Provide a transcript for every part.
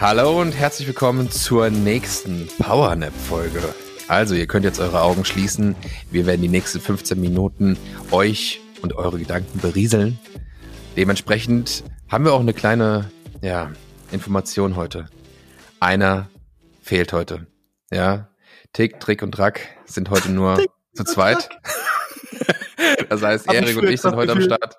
Hallo und herzlich willkommen zur nächsten Powernap-Folge. Also, ihr könnt jetzt eure Augen schließen. Wir werden die nächsten 15 Minuten euch und eure Gedanken berieseln. Dementsprechend haben wir auch eine kleine ja, Information heute. Einer fehlt heute. Ja, Tick, Trick und Track sind heute nur Tick, zu zweit. das heißt, Erik und ich sind heute am Start.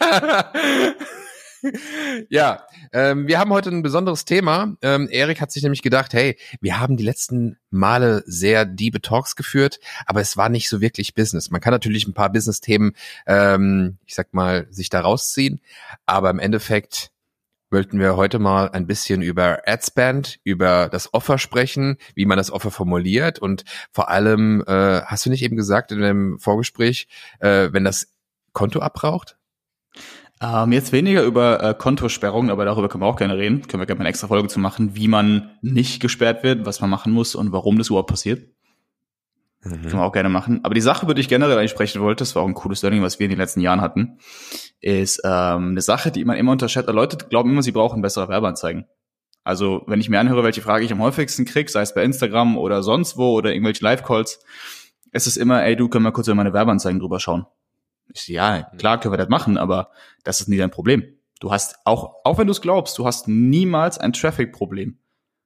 ja, ähm, wir haben heute ein besonderes Thema. Ähm, Erik hat sich nämlich gedacht, hey, wir haben die letzten Male sehr diebe Talks geführt, aber es war nicht so wirklich Business. Man kann natürlich ein paar Business-Themen, ähm, ich sag mal, sich da rausziehen, aber im Endeffekt wollten wir heute mal ein bisschen über Adspend, über das Offer sprechen, wie man das Offer formuliert und vor allem, äh, hast du nicht eben gesagt in dem Vorgespräch, äh, wenn das Konto abbraucht? Ähm, jetzt weniger über äh, Kontosperrungen, aber darüber können wir auch gerne reden. Können wir gerne mal eine extra Folge zu machen, wie man nicht gesperrt wird, was man machen muss und warum das überhaupt passiert. Mhm. Können wir auch gerne machen. Aber die Sache, über die ich generell eigentlich sprechen wollte, das war auch ein cooles Learning, was wir in den letzten Jahren hatten, ist ähm, eine Sache, die man immer unterschätzt. Leute glauben immer, sie brauchen bessere Werbeanzeigen. Also wenn ich mir anhöre, welche Frage ich am häufigsten kriege, sei es bei Instagram oder sonst wo oder irgendwelche Live-Calls, ist es immer, ey, du, können wir kurz über meine Werbeanzeigen drüber schauen. Ich so, ja, klar können wir das machen, aber das ist nie dein Problem. Du hast auch, auch wenn du es glaubst, du hast niemals ein Traffic-Problem.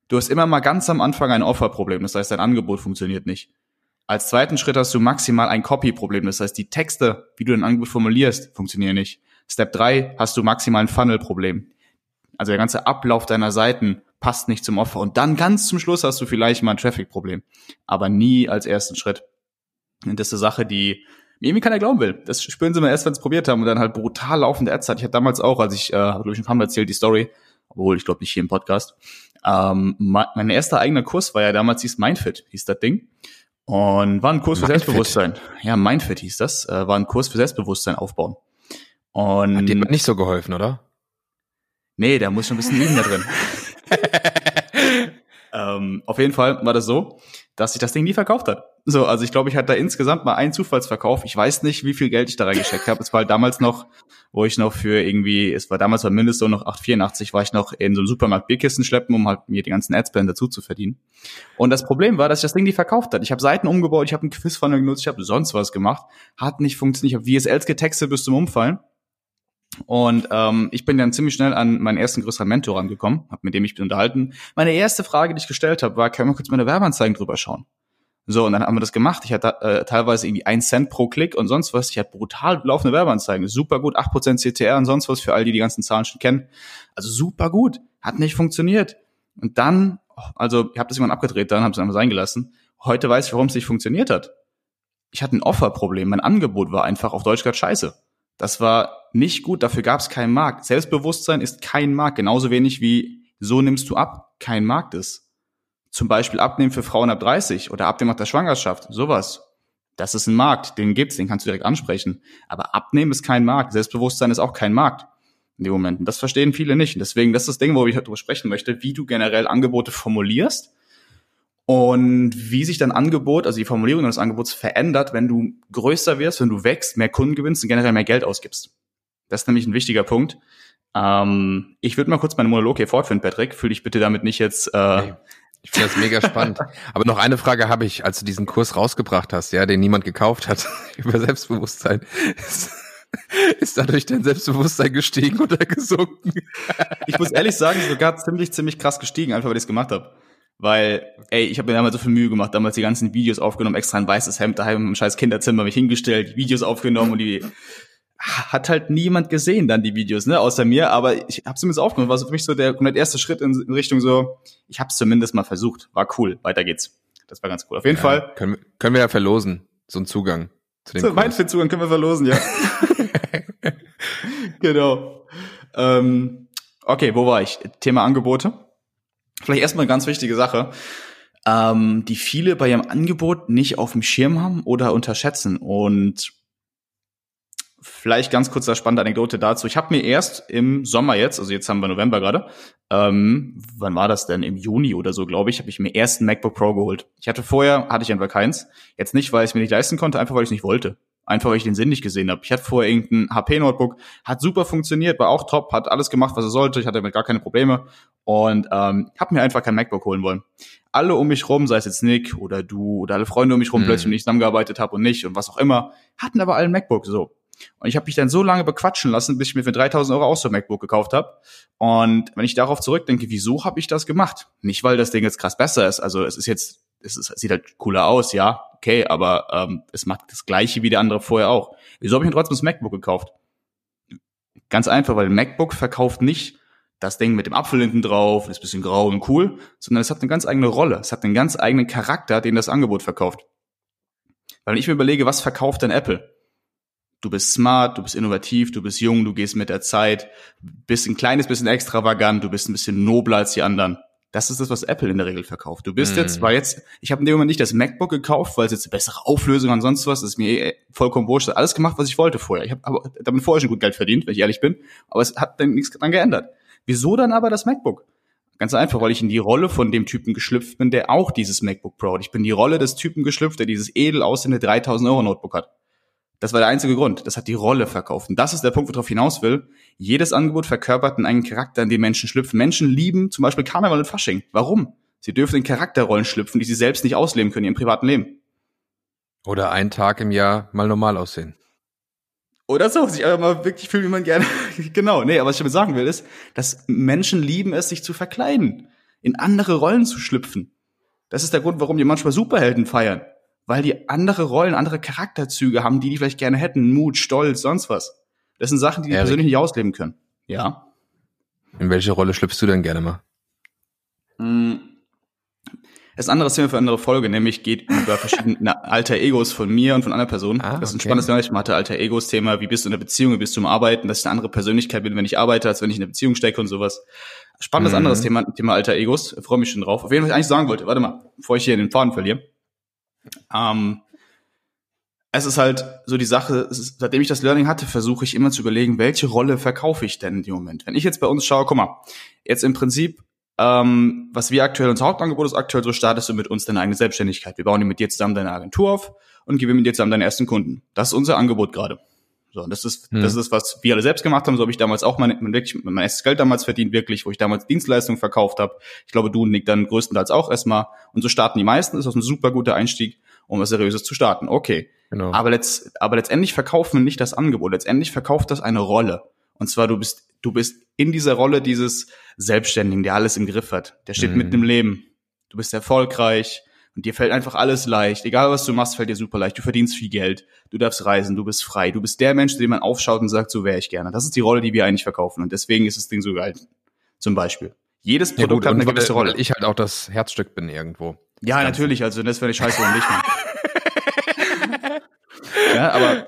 Du hast immer mal ganz am Anfang ein Offer-Problem, das heißt, dein Angebot funktioniert nicht. Als zweiten Schritt hast du maximal ein Copy-Problem, das heißt, die Texte, wie du dein Angebot formulierst, funktionieren nicht. Step drei hast du maximal ein Funnel-Problem. Also der ganze Ablauf deiner Seiten passt nicht zum Offer. Und dann ganz zum Schluss hast du vielleicht mal ein Traffic-Problem. Aber nie als ersten Schritt. Und das ist eine Sache, die irgendwie keiner glauben will. Das spüren sie mal erst, wenn sie es probiert haben und dann halt brutal laufende Ads hat. Ich hatte damals auch, als ich, äh, habe ich ein paar Mal erzählt, die Story, obwohl ich glaube nicht hier im Podcast. Ähm, mein erster eigener Kurs war ja damals hieß Mindfit, hieß das Ding. Und war ein Kurs für Mindfit. Selbstbewusstsein. Ja, Mindfit hieß das. Äh, war ein Kurs für Selbstbewusstsein aufbauen. Und Hat dir nicht so geholfen, oder? Nee, da muss schon ein bisschen üben da drin. ähm, auf jeden Fall war das so, dass sich das Ding nie verkauft hat. So, also ich glaube, ich hatte da insgesamt mal einen Zufallsverkauf. Ich weiß nicht, wie viel Geld ich da reingesteckt habe. Es war halt damals noch, wo ich noch für irgendwie, es war damals war Mindestlohn noch 8,84, war ich noch in so einem Supermarkt Bierkisten schleppen, um halt mir die ganzen Adspend dazu zu verdienen. Und das Problem war, dass ich das Ding nie verkauft hat. Ich habe Seiten umgebaut, ich habe einen Quizfunnel genutzt, ich habe sonst was gemacht, hat nicht funktioniert. Ich habe VSLs getextet bis zum Umfallen. Und ähm, ich bin dann ziemlich schnell an meinen ersten größeren Mentor rangekommen, hab mit dem ich unterhalten. Meine erste Frage, die ich gestellt habe, war, können wir kurz meine Werbeanzeigen drüber schauen? So, und dann haben wir das gemacht. Ich hatte äh, teilweise irgendwie ein Cent pro Klick und sonst was. Ich hatte brutal laufende Werbeanzeigen. Super gut, 8% CTR und sonst was für all die die ganzen Zahlen schon kennen. Also super gut. Hat nicht funktioniert. Und dann, also ich habe das irgendwann abgedreht, dann habe es einfach sein gelassen. Heute weiß ich, warum es nicht funktioniert hat. Ich hatte ein Offerproblem. Mein Angebot war einfach auf Deutsch gerade scheiße. Das war nicht gut, dafür gab es keinen Markt. Selbstbewusstsein ist kein Markt, genauso wenig wie so nimmst du ab kein Markt ist. Zum Beispiel abnehmen für Frauen ab 30 oder abnehmen nach der Schwangerschaft, sowas. Das ist ein Markt, den gibt's, den kannst du direkt ansprechen. Aber abnehmen ist kein Markt, Selbstbewusstsein ist auch kein Markt in dem Moment. Das verstehen viele nicht. Und deswegen, das ist das Ding, wo ich darüber sprechen möchte, wie du generell Angebote formulierst und wie sich dein Angebot, also die Formulierung deines Angebots verändert, wenn du größer wirst, wenn du wächst, mehr Kunden gewinnst und generell mehr Geld ausgibst. Das ist nämlich ein wichtiger Punkt. Ähm, ich würde mal kurz meinen Monolog hier fortführen, Patrick. Fühl dich bitte damit nicht jetzt. Äh, ich finde das mega spannend. Aber noch eine Frage habe ich, als du diesen Kurs rausgebracht hast, ja, den niemand gekauft hat, über Selbstbewusstsein. Ist, ist dadurch dein Selbstbewusstsein gestiegen oder gesunken? ich muss ehrlich sagen, sogar ziemlich, ziemlich krass gestiegen, einfach weil ich es gemacht habe. Weil, ey, ich habe mir damals so viel Mühe gemacht, damals die ganzen Videos aufgenommen, extra ein weißes Hemd daheim im scheiß Kinderzimmer mich hingestellt, Videos aufgenommen und die hat halt niemand gesehen dann die Videos, ne, außer mir, aber ich habe zumindest aufgenommen, war so für mich so der komplett erste Schritt in, in Richtung so, ich habe es zumindest mal versucht, war cool, weiter geht's. Das war ganz cool. Auf jeden ja, Fall. Können, können wir ja verlosen, so einen Zugang zu dem so, Mein Zugang können wir verlosen, ja. genau. Ähm, okay, wo war ich? Thema Angebote. Vielleicht erstmal eine ganz wichtige Sache, ähm, die viele bei ihrem Angebot nicht auf dem Schirm haben oder unterschätzen. Und vielleicht ganz kurz eine spannende Anekdote dazu. Ich habe mir erst im Sommer jetzt, also jetzt haben wir November gerade, ähm, wann war das denn? Im Juni oder so, glaube ich, habe ich mir erst ein MacBook Pro geholt. Ich hatte vorher, hatte ich einfach keins. Jetzt nicht, weil ich mir nicht leisten konnte, einfach weil ich es nicht wollte. Einfach weil ich den Sinn nicht gesehen habe. Ich hatte vorher irgendein HP-Notebook, hat super funktioniert, war auch top, hat alles gemacht, was er sollte. Ich hatte damit gar keine Probleme und ähm, habe mir einfach kein MacBook holen wollen. Alle um mich rum, sei es jetzt Nick oder du oder alle Freunde um mich rum, mhm. plötzlich ich zusammengearbeitet habe und nicht und was auch immer, hatten aber alle ein MacBook so. Und ich habe mich dann so lange bequatschen lassen, bis ich mir für 3000 Euro auch so ein MacBook gekauft habe. Und wenn ich darauf zurückdenke, wieso habe ich das gemacht? Nicht, weil das Ding jetzt krass besser ist. Also es ist jetzt, es, ist, es sieht halt cooler aus, ja, okay, aber ähm, es macht das gleiche wie der andere vorher auch. Wieso habe ich mir trotzdem das MacBook gekauft? Ganz einfach, weil MacBook verkauft nicht das Ding mit dem Apfel hinten drauf, ist bisschen grau und cool, sondern es hat eine ganz eigene Rolle. Es hat einen ganz eigenen Charakter, den das Angebot verkauft. Weil wenn ich mir überlege, was verkauft denn Apple? Du bist smart, du bist innovativ, du bist jung, du gehst mit der Zeit, bist ein kleines bisschen extravagant, du bist ein bisschen nobler als die anderen. Das ist das, was Apple in der Regel verkauft. Du bist mm. jetzt, war jetzt, ich habe in dem Moment nicht das MacBook gekauft, weil es jetzt eine bessere Auflösung und sonst was, das ist mir eh vollkommen wurscht. Alles gemacht, was ich wollte vorher. Ich habe aber damit vorher schon gut Geld verdient, wenn ich ehrlich bin, aber es hat dann nichts dran geändert. Wieso dann aber das MacBook? Ganz einfach, weil ich in die Rolle von dem Typen geschlüpft bin, der auch dieses MacBook Pro hat. Ich bin die Rolle des Typen geschlüpft, der dieses edel aussehende 3000 Euro Notebook hat. Das war der einzige Grund. Das hat die Rolle verkauft. Und das ist der Punkt, worauf ich hinaus will. Jedes Angebot verkörpert einen Charakter, in dem Menschen schlüpfen. Menschen lieben zum Beispiel Karneval und Fasching. Warum? Sie dürfen in Charakterrollen schlüpfen, die sie selbst nicht ausleben können in ihrem privaten Leben. Oder einen Tag im Jahr mal normal aussehen. Oder so, sich einfach mal wirklich fühlen, wie man gerne. genau, nee, aber was ich damit sagen will, ist, dass Menschen lieben es, sich zu verkleiden, in andere Rollen zu schlüpfen. Das ist der Grund, warum die manchmal Superhelden feiern weil die andere Rollen, andere Charakterzüge haben, die die vielleicht gerne hätten. Mut, Stolz, sonst was. Das sind Sachen, die die Erik. persönlich nicht ausleben können. Ja. In welche Rolle schlüpfst du denn gerne mal? Mm. Das ist ein anderes Thema für eine andere Folge, nämlich geht über verschiedene alter Egos von mir und von einer Person. Ah, das ist ein okay. spannendes Thema. Ich hatte alter Egos Thema, wie bist du in der Beziehung, wie bist du im Arbeiten, dass ich eine andere Persönlichkeit bin, wenn ich arbeite, als wenn ich in der Beziehung stecke und sowas. Spannendes mhm. anderes Thema, Thema alter Egos. Ich freue mich schon drauf. Auf jeden Fall, was ich eigentlich sagen wollte, warte mal, bevor ich hier den Faden verliere. Ähm, es ist halt so die Sache, ist, seitdem ich das Learning hatte, versuche ich immer zu überlegen, welche Rolle verkaufe ich denn in dem Moment. Wenn ich jetzt bei uns schaue, guck mal, jetzt im Prinzip, ähm, was wir aktuell, unser Hauptangebot ist aktuell, so startest du mit uns deine eigene Selbstständigkeit. Wir bauen mit dir zusammen deine Agentur auf und gewinnen mit dir zusammen deine ersten Kunden. Das ist unser Angebot gerade. So, das ist, hm. das ist, was wir alle selbst gemacht haben. So habe ich damals auch mein, mein, wirklich, mein erstes Geld damals verdient, wirklich, wo ich damals Dienstleistungen verkauft habe. Ich glaube, du und Nick dann größtenteils auch erstmal. Und so starten die meisten. Das ist ein super guter Einstieg um was Seriöses zu starten. Okay. Genau. Aber, letzt, aber letztendlich verkaufen wir nicht das Angebot. Letztendlich verkauft das eine Rolle. Und zwar, du bist, du bist in dieser Rolle dieses Selbstständigen, der alles im Griff hat. Der steht mhm. mitten im Leben. Du bist erfolgreich und dir fällt einfach alles leicht. Egal was du machst, fällt dir super leicht. Du verdienst viel Geld. Du darfst reisen. Du bist frei. Du bist der Mensch, dem man aufschaut und sagt, so wäre ich gerne. Das ist die Rolle, die wir eigentlich verkaufen. Und deswegen ist das Ding so geil. Zum Beispiel. Jedes Produkt ja, gut, hat eine gewisse Rolle. Weil ich halt auch das Herzstück bin irgendwo. Ja, natürlich. Also das wäre ich scheiße und nicht. ja, aber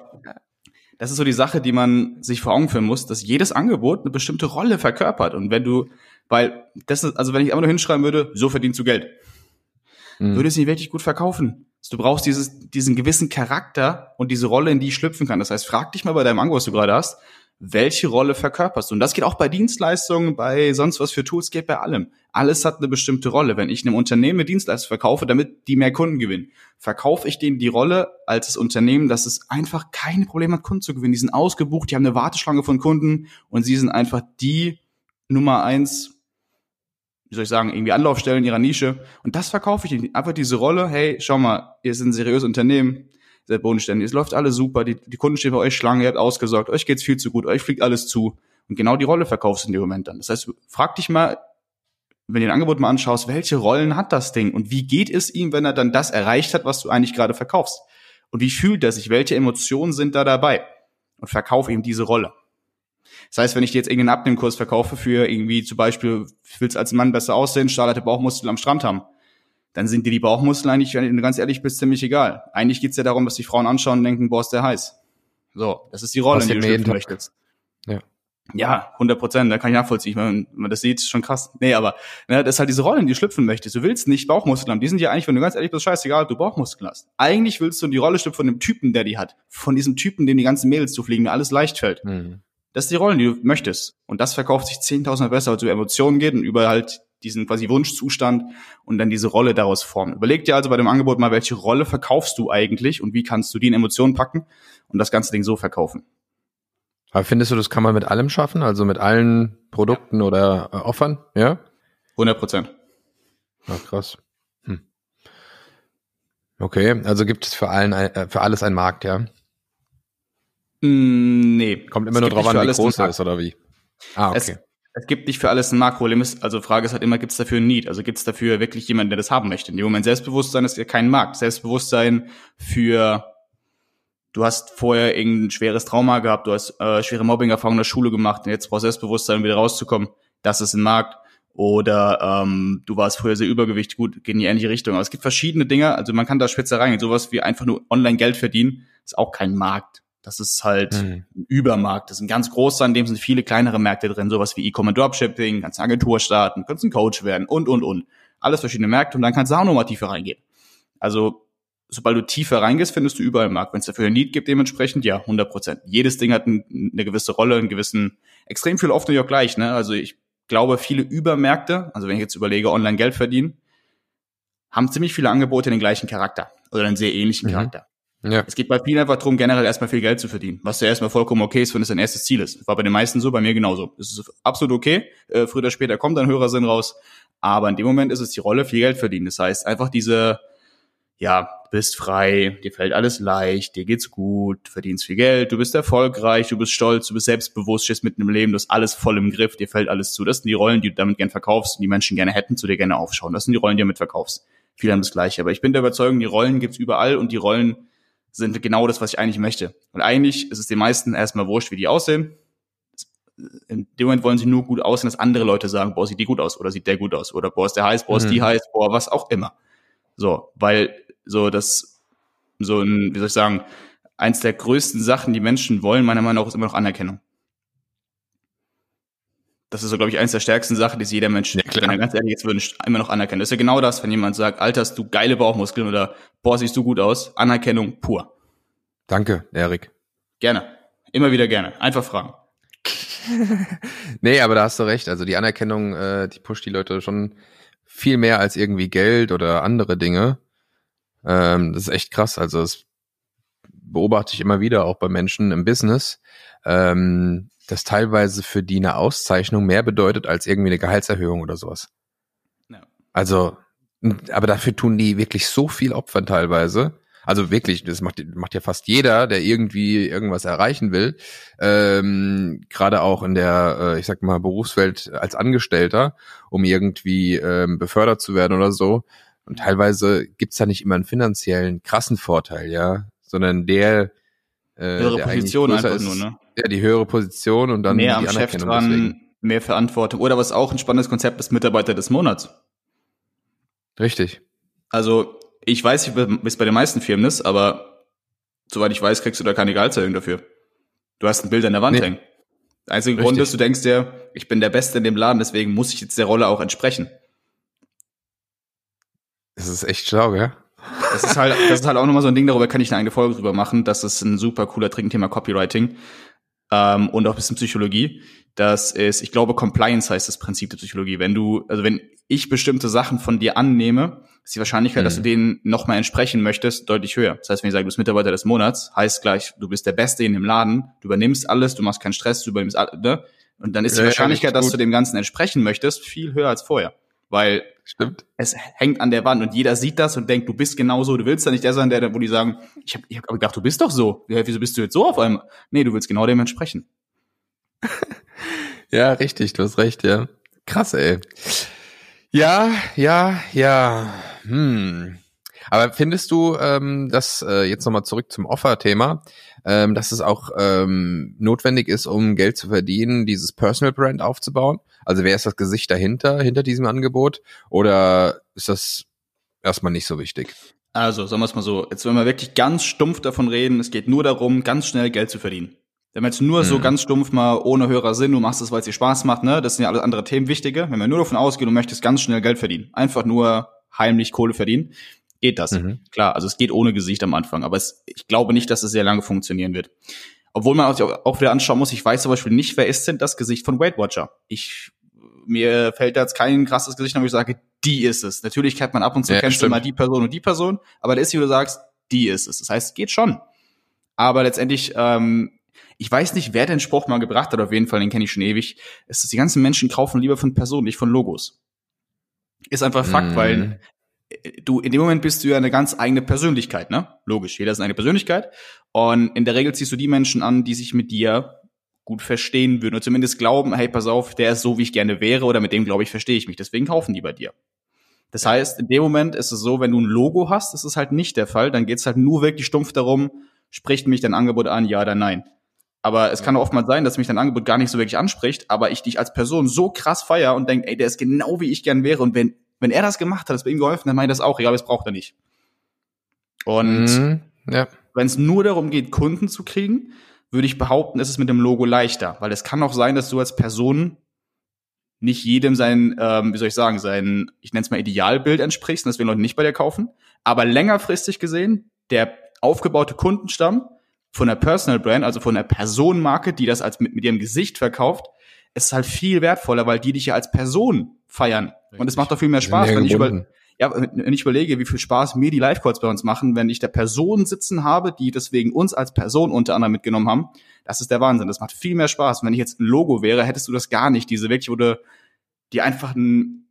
das ist so die Sache, die man sich vor Augen führen muss, dass jedes Angebot eine bestimmte Rolle verkörpert. Und wenn du, weil das ist, also wenn ich einfach nur hinschreiben würde, so verdienst du Geld, mhm. würde es nicht wirklich gut verkaufen. Du brauchst dieses, diesen gewissen Charakter und diese Rolle, in die ich schlüpfen kann. Das heißt, frag dich mal bei deinem Angebot, was du gerade hast, welche Rolle verkörperst du? Und das geht auch bei Dienstleistungen, bei sonst was für Tools, geht bei allem. Alles hat eine bestimmte Rolle. Wenn ich einem Unternehmen eine Dienstleistung verkaufe, damit die mehr Kunden gewinnen, verkaufe ich denen die Rolle als das Unternehmen, dass es einfach keine Probleme hat, Kunden zu gewinnen. Die sind ausgebucht, die haben eine Warteschlange von Kunden und sie sind einfach die Nummer eins, wie soll ich sagen, irgendwie Anlaufstellen ihrer Nische. Und das verkaufe ich ihnen. Einfach diese Rolle, hey, schau mal, ihr seid ein seriöses Unternehmen, sehr bodenständig. Es läuft alles super, die, die Kunden stehen bei euch Schlange, ihr habt ausgesorgt, euch geht's viel zu gut, euch fliegt alles zu. Und genau die Rolle verkaufst du in dem Moment dann. Das heißt, frag dich mal, wenn du ein Angebot mal anschaust, welche Rollen hat das Ding und wie geht es ihm, wenn er dann das erreicht hat, was du eigentlich gerade verkaufst? Und wie fühlt er sich? Welche Emotionen sind da dabei? Und verkauf ihm diese Rolle. Das heißt, wenn ich dir jetzt irgendeinen Abnehmkurs verkaufe für irgendwie zum Beispiel, willst als Mann besser aussehen, starke Bauchmuskel am Strand haben, dann sind dir die Bauchmuskeln eigentlich, wenn du ganz ehrlich bist, ziemlich egal. Eigentlich geht's ja darum, dass die Frauen anschauen und denken, boah, ist der heiß. So, das ist die Rolle, in die du schlüpfen möchtest. Ja. Ja, 100 Prozent, da kann ich nachvollziehen. Wenn man das sieht, ist schon krass. Nee, aber ne, das ist halt diese Rollen, die du schlüpfen möchtest. Du willst nicht Bauchmuskeln haben. Die sind ja eigentlich, wenn du ganz ehrlich bist, scheißegal, du Bauchmuskeln hast. Eigentlich willst du die Rolle schlüpfen von dem Typen, der die hat. Von diesem Typen, dem die ganzen Mädels zu fliegen, alles leicht fällt. Mhm. Das ist die Rollen, die du möchtest. Und das verkauft sich 10.000 besser, als über Emotionen geht und über halt diesen quasi Wunschzustand und dann diese Rolle daraus formen. Überleg dir also bei dem Angebot mal, welche Rolle verkaufst du eigentlich und wie kannst du die in Emotionen packen und das ganze Ding so verkaufen. Aber findest du, das kann man mit allem schaffen? Also mit allen Produkten ja. oder äh, Offern? Ja? 100 Prozent. Ach, krass. Hm. Okay, also gibt es für, allen, äh, für alles einen Markt, ja? Mm, nee. Kommt immer nur drauf an, wie groß er ist oder wie? Ah, okay. Es, es gibt nicht für alles ein Makro. Also Frage ist halt immer, gibt es dafür ein Need? Also gibt es dafür wirklich jemanden, der das haben möchte? In dem Moment Selbstbewusstsein ist ja kein Markt. Selbstbewusstsein für du hast vorher irgendein schweres Trauma gehabt, du hast äh, schwere Mobbing-Erfahrungen in der Schule gemacht und jetzt brauchst du Selbstbewusstsein, um wieder rauszukommen. Das ist ein Markt. Oder ähm, du warst früher sehr übergewichtig, gut, geht in die ähnliche Richtung. Aber es gibt verschiedene Dinge, also man kann da spitze reingehen. Sowas wie einfach nur online Geld verdienen, ist auch kein Markt. Das ist halt mhm. ein Übermarkt. Das ist ein ganz großer, in dem sind viele kleinere Märkte drin, sowas wie E-Commerce Dropshipping, kannst eine Agentur starten, kannst ein Coach werden und, und, und. Alles verschiedene Märkte und dann kannst du auch nochmal tiefer reingehen. Also sobald du tiefer reingehst, findest du überall Markt. Wenn es dafür ein Need gibt, dementsprechend, ja, 100 Prozent. Jedes Ding hat ein, eine gewisse Rolle, einen gewissen, extrem viel oft natürlich auch gleich, ne? Also ich glaube, viele Übermärkte, also wenn ich jetzt überlege, online Geld verdienen, haben ziemlich viele Angebote den gleichen Charakter oder einen sehr ähnlichen mhm. Charakter. Ja. Es geht bei vielen einfach darum, generell erstmal viel Geld zu verdienen, was ja erstmal vollkommen okay ist, wenn es dein erstes Ziel ist. War bei den meisten so, bei mir genauso. Es ist absolut okay. Äh, früher oder später kommt ein höherer Sinn raus. Aber in dem Moment ist es die Rolle, viel Geld verdienen. Das heißt, einfach diese, ja, bist frei, dir fällt alles leicht, dir geht's gut, verdienst viel Geld, du bist erfolgreich, du bist stolz, du bist selbstbewusst, stehst mitten im Leben, du hast alles voll im Griff, dir fällt alles zu. Das sind die Rollen, die du damit gern verkaufst und die Menschen gerne hätten, zu dir gerne aufschauen. Das sind die Rollen, die du damit verkaufst. Viele haben das Gleiche. Aber ich bin der Überzeugung, die Rollen gibt's überall und die Rollen sind genau das, was ich eigentlich möchte. Und eigentlich ist es den meisten erstmal wurscht, wie die aussehen. In dem Moment wollen sie nur gut aussehen, dass andere Leute sagen, boah, sieht die gut aus oder sieht der gut aus oder boah, ist der heiß, boah, ist die mhm. heiß, boah, was auch immer. So, weil so das, so ein, wie soll ich sagen, eins der größten Sachen, die Menschen wollen, meiner Meinung nach, ist immer noch Anerkennung. Das ist so, glaube ich, eins der stärksten Sachen, die sich jeder Mensch, ja, wenn er ganz ehrlich jetzt wünscht, immer noch anerkennen. Das ist ja genau das, wenn jemand sagt, Alter, hast du geile Bauchmuskeln oder boah, siehst du gut aus. Anerkennung pur. Danke, Erik. Gerne. Immer wieder gerne. Einfach fragen. nee, aber da hast du recht. Also die Anerkennung, äh, die pusht die Leute schon viel mehr als irgendwie Geld oder andere Dinge. Ähm, das ist echt krass. Also das beobachte ich immer wieder auch bei Menschen im Business, ähm, dass teilweise für die eine Auszeichnung mehr bedeutet als irgendwie eine Gehaltserhöhung oder sowas. Ja. Also, aber dafür tun die wirklich so viel Opfern teilweise. Also wirklich, das macht, macht ja fast jeder, der irgendwie irgendwas erreichen will. Ähm, Gerade auch in der, äh, ich sag mal, Berufswelt als Angestellter, um irgendwie ähm, befördert zu werden oder so. Und teilweise gibt's da nicht immer einen finanziellen krassen Vorteil, ja, sondern der äh, höhere der Position einfach ist, nur, ne? Ja, die höhere Position und dann mehr am Chef dran, deswegen. mehr Verantwortung. Oder was auch ein spannendes Konzept ist, Mitarbeiter des Monats. Richtig. Also ich weiß nicht, wie es bei den meisten Firmen ist, aber soweit ich weiß, kriegst du da keine Gehaltserhöhung dafür. Du hast ein Bild an der Wand nee. hängen. Der einzige Richtig. Grund ist, du denkst dir, ich bin der Beste in dem Laden, deswegen muss ich jetzt der Rolle auch entsprechen. Das ist echt schlau, gell? Das ist halt, das ist halt auch nochmal so ein Ding, darüber kann ich eine eigene Folge drüber machen. Das ist ein super cooler Trinkthema Copywriting ähm, und auch ein bisschen Psychologie. Das ist, ich glaube, Compliance heißt das Prinzip der Psychologie. Wenn du, also wenn ich bestimmte Sachen von dir annehme, ist die Wahrscheinlichkeit, mhm. dass du mhm. denen nochmal entsprechen möchtest, deutlich höher. Das heißt, wenn ich sage, du bist Mitarbeiter des Monats, heißt gleich, du bist der Beste in dem Laden, du übernimmst alles, du machst keinen Stress, du übernimmst alles, ne? Und dann ist die ja, Wahrscheinlichkeit, dass du dem Ganzen entsprechen möchtest, viel höher als vorher. Weil Stimmt. es hängt an der Wand und jeder sieht das und denkt, du bist genauso, du willst ja nicht der sein, der, wo die sagen, ich habe ich hab gedacht, du bist doch so. Ja, wieso bist du jetzt so auf einmal? Nee, du willst genau dem entsprechen. ja, richtig, du hast recht, ja. Krass, ey. Ja, ja, ja. Hm. Aber findest du, ähm, dass äh, jetzt nochmal zurück zum Offer-Thema, ähm, dass es auch ähm, notwendig ist, um Geld zu verdienen, dieses Personal Brand aufzubauen? Also wer ist das Gesicht dahinter, hinter diesem Angebot? Oder ist das erstmal nicht so wichtig? Also, sagen wir es mal so, jetzt wenn wir wirklich ganz stumpf davon reden, es geht nur darum, ganz schnell Geld zu verdienen. Wenn man jetzt nur mhm. so ganz stumpf mal ohne höherer Sinn, du machst es, weil es dir Spaß macht, ne, das sind ja alle andere Themen wichtige. Wenn man nur davon ausgeht, du möchtest ganz schnell Geld verdienen, einfach nur heimlich Kohle verdienen, geht das. Mhm. Klar, also es geht ohne Gesicht am Anfang, aber es, ich glaube nicht, dass es sehr lange funktionieren wird. Obwohl man auch wieder anschauen muss, ich weiß zum Beispiel nicht, wer ist denn das Gesicht von Weight Watcher? Ich, mir fällt da jetzt kein krasses Gesicht, wo ich sage, die ist es. Natürlich kennt man ab und zu, ja, kennst du mal die Person und die Person, aber der ist, wie du sagst, die ist es. Das heißt, geht schon. Aber letztendlich, ähm, ich weiß nicht, wer den Spruch mal gebracht hat, auf jeden Fall, den kenne ich schon ewig, ist, dass die ganzen Menschen kaufen lieber von Personen, nicht von Logos. Ist einfach Fakt, mm. weil du, in dem Moment bist du ja eine ganz eigene Persönlichkeit, ne? Logisch, jeder ist eine Persönlichkeit. Und in der Regel ziehst du die Menschen an, die sich mit dir gut verstehen würden oder zumindest glauben, hey, pass auf, der ist so, wie ich gerne wäre oder mit dem, glaube ich, verstehe ich mich. Deswegen kaufen die bei dir. Das heißt, in dem Moment ist es so, wenn du ein Logo hast, ist es halt nicht der Fall. Dann geht es halt nur wirklich stumpf darum, spricht mich dein Angebot an, ja oder nein. Aber es kann auch oftmals sein, dass mich dein Angebot gar nicht so wirklich anspricht, aber ich dich als Person so krass feier und denke, ey, der ist genau wie ich gern wäre. Und wenn wenn er das gemacht hat, das bei ihm geholfen, dann meine ich das auch, aber das braucht er nicht. Und mhm, ja. wenn es nur darum geht, Kunden zu kriegen, würde ich behaupten, ist es mit dem Logo leichter, weil es kann auch sein, dass du als Person nicht jedem sein, ähm, wie soll ich sagen, sein, ich nenne es mal Idealbild entsprichst und deswegen Leute nicht bei dir kaufen. Aber längerfristig gesehen, der aufgebaute Kundenstamm von der Personal Brand, also von der Personenmarke, die das als mit, mit ihrem Gesicht verkauft, ist halt viel wertvoller, weil die dich ja als Person feiern. Richtig. Und es macht doch viel mehr Spaß, wenn ich, über, ja, wenn ich überlege, wie viel Spaß mir die Live-Calls bei uns machen, wenn ich der Person sitzen habe, die deswegen uns als Person unter anderem mitgenommen haben. Das ist der Wahnsinn. Das macht viel mehr Spaß. Und wenn ich jetzt ein Logo wäre, hättest du das gar nicht. Diese wirklich, wo du die einfach ein,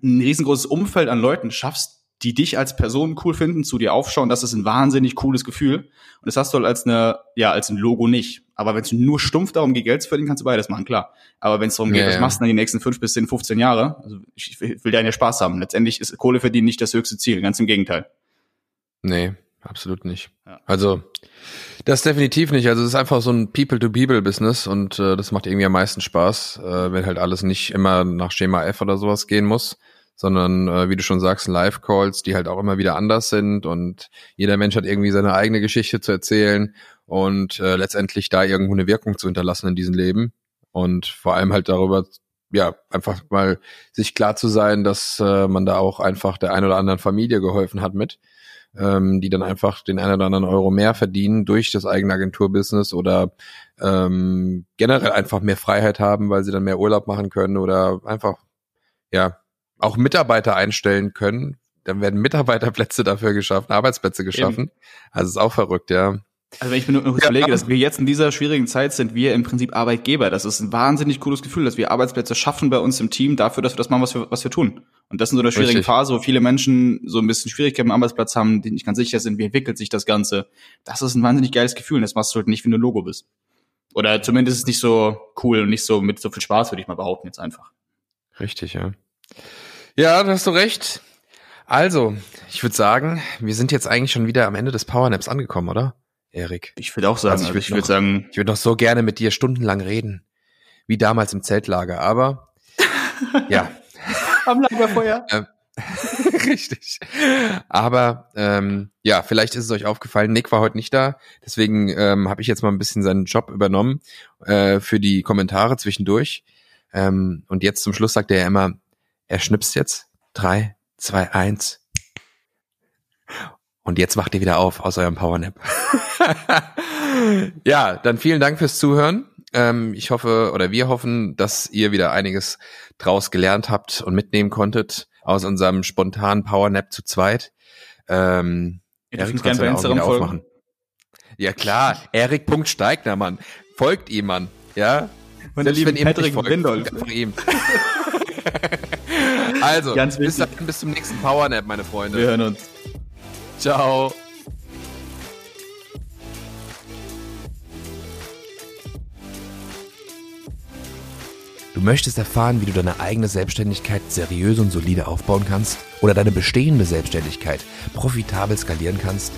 ein riesengroßes Umfeld an Leuten schaffst, die dich als Person cool finden, zu dir aufschauen, das ist ein wahnsinnig cooles Gefühl. Und das hast du halt als eine, ja, als ein Logo nicht. Aber wenn es nur stumpf darum geht, Geld zu verdienen, kannst du beides machen, klar. Aber wenn es darum geht, ja, was ja. machst du dann die nächsten fünf bis zehn, 15 Jahre, also ich will ja Spaß haben. Letztendlich ist Kohle verdienen nicht das höchste Ziel, ganz im Gegenteil. Nee, absolut nicht. Ja. Also, das definitiv nicht. Also es ist einfach so ein People-to-People-Business und äh, das macht irgendwie am meisten Spaß, äh, wenn halt alles nicht immer nach Schema F oder sowas gehen muss sondern äh, wie du schon sagst, Live-Calls, die halt auch immer wieder anders sind und jeder Mensch hat irgendwie seine eigene Geschichte zu erzählen und äh, letztendlich da irgendwo eine Wirkung zu hinterlassen in diesem Leben und vor allem halt darüber, ja, einfach mal sich klar zu sein, dass äh, man da auch einfach der ein oder anderen Familie geholfen hat mit, ähm, die dann einfach den einen oder anderen Euro mehr verdienen durch das eigene Agenturbusiness oder ähm, generell einfach mehr Freiheit haben, weil sie dann mehr Urlaub machen können oder einfach ja auch Mitarbeiter einstellen können. Dann werden Mitarbeiterplätze dafür geschaffen, Arbeitsplätze geschaffen. Eben. Also ist auch verrückt, ja. Also wenn ich mir nur ja, überlege, dass wir jetzt in dieser schwierigen Zeit sind, wir im Prinzip Arbeitgeber. Das ist ein wahnsinnig cooles Gefühl, dass wir Arbeitsplätze schaffen bei uns im Team dafür, dass wir das machen, was wir, was wir tun. Und das in so einer schwierigen Richtig. Phase, wo viele Menschen so ein bisschen Schwierigkeiten am Arbeitsplatz haben, die nicht ganz sicher sind, wie entwickelt sich das Ganze. Das ist ein wahnsinnig geiles Gefühl und das machst du halt nicht, wenn du Logo bist. Oder zumindest ist es nicht so cool und nicht so mit so viel Spaß, würde ich mal behaupten, jetzt einfach. Richtig, ja. Ja, da hast du recht. Also, ich würde sagen, wir sind jetzt eigentlich schon wieder am Ende des Powernaps angekommen, oder? Erik. Ich würde auch sagen, also ich würde also würd sagen, ich würde noch so gerne mit dir stundenlang reden, wie damals im Zeltlager, aber ja. Am Lagerfeuer. Ähm, richtig. Aber ähm, ja, vielleicht ist es euch aufgefallen, Nick war heute nicht da, deswegen ähm, habe ich jetzt mal ein bisschen seinen Job übernommen äh, für die Kommentare zwischendurch. Ähm, und jetzt zum Schluss sagt er ja immer, er schnipst jetzt. Drei, zwei, eins. Und jetzt wacht ihr wieder auf aus eurem Powernap. ja, dann vielen Dank fürs Zuhören. Ähm, ich hoffe oder wir hoffen, dass ihr wieder einiges draus gelernt habt und mitnehmen konntet aus unserem spontanen Powernap zu zweit. Ähm, ihr dürft gerne bei Instagram aufmachen. Ja klar, Erik.steigner, Mann. Folgt ihm, Mann. Ja. Und der liebe Patrick Windolf. ihm. Also, Ganz bis, dann, bis zum nächsten Powernap, meine Freunde. Wir hören uns. Ciao. Du möchtest erfahren, wie du deine eigene Selbstständigkeit seriös und solide aufbauen kannst oder deine bestehende Selbstständigkeit profitabel skalieren kannst?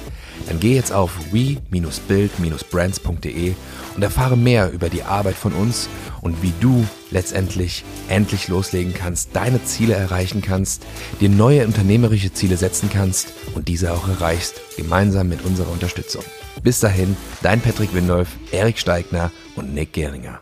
Dann geh jetzt auf we-build-brands.de und erfahre mehr über die Arbeit von uns und wie du letztendlich endlich loslegen kannst, deine Ziele erreichen kannst, dir neue unternehmerische Ziele setzen kannst und diese auch erreichst, gemeinsam mit unserer Unterstützung. Bis dahin, dein Patrick Windolf, Erik Steigner und Nick Geringer.